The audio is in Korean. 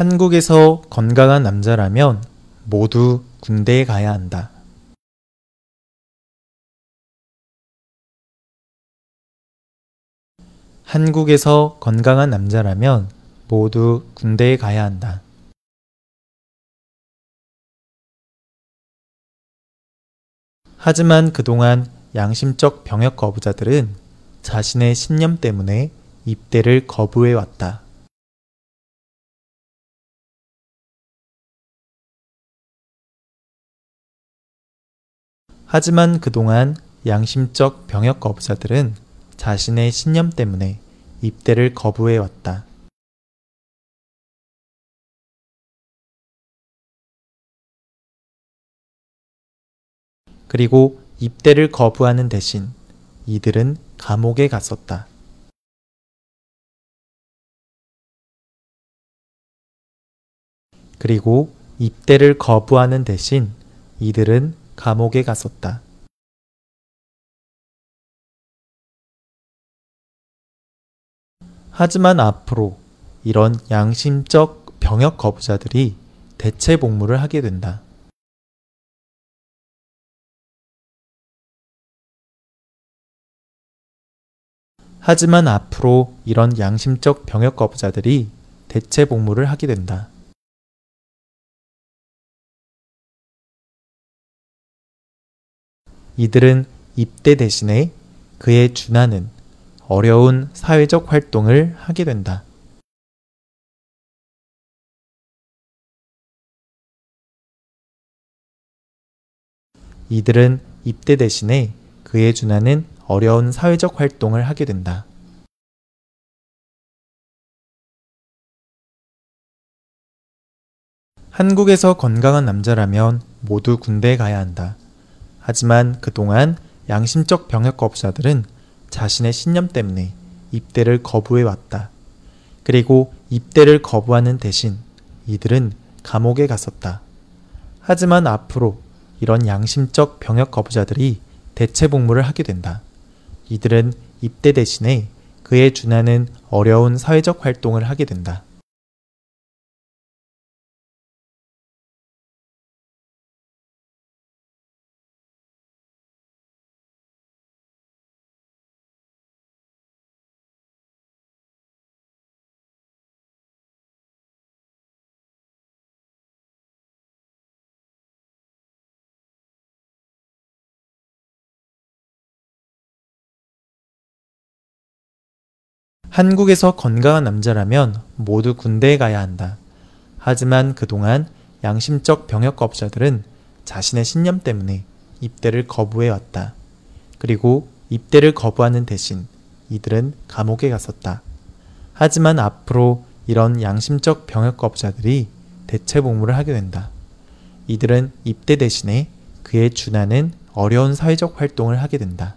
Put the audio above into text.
한국에서 건강한 남자라면 모두 군대에 가야 한다. 한국에서 건강한 남자라면 모두 군대에 가야 한다. 하지만 그동안 양심적 병역 거부자들은 자신의 신념 때문에 입대를 거부해 왔다. 하지만 그동안 양심적 병역 거부자들은 자신의 신념 때문에 입대를 거부해 왔다. 그리고 입대를 거부하는 대신 이들은 감옥에 갔었다. 그리고 입대를 거부하는 대신 이들은 감옥에 갔었다. 하지만 앞으로 이런 양심적 병역 거부자들이 대체 복무를 하게 된다. 하지만 앞으로 이런 양심적 병역 거부자들이 대체 복무를 하게 된다. 이들은 입대 대신에 그에 준하는 어려운 사회적 활동을 하게 된다. 이들은 입대 대신에 그에 준하는 어려운 사회적 활동을 하게 된다. 한국에서 건강한 남자라면 모두 군대에 가야 한다. 하지만 그동안 양심적 병역 거부자들은 자신의 신념 때문에 입대를 거부해 왔다. 그리고 입대를 거부하는 대신 이들은 감옥에 갔었다. 하지만 앞으로 이런 양심적 병역 거부자들이 대체 복무를 하게 된다. 이들은 입대 대신에 그에 준하는 어려운 사회적 활동을 하게 된다. 한국에서 건강한 남자라면 모두 군대에 가야 한다. 하지만 그동안 양심적 병역 거부자들은 자신의 신념 때문에 입대를 거부해 왔다. 그리고 입대를 거부하는 대신 이들은 감옥에 갔었다. 하지만 앞으로 이런 양심적 병역 거부자들이 대체 복무를 하게 된다. 이들은 입대 대신에 그에 준하는 어려운 사회적 활동을 하게 된다.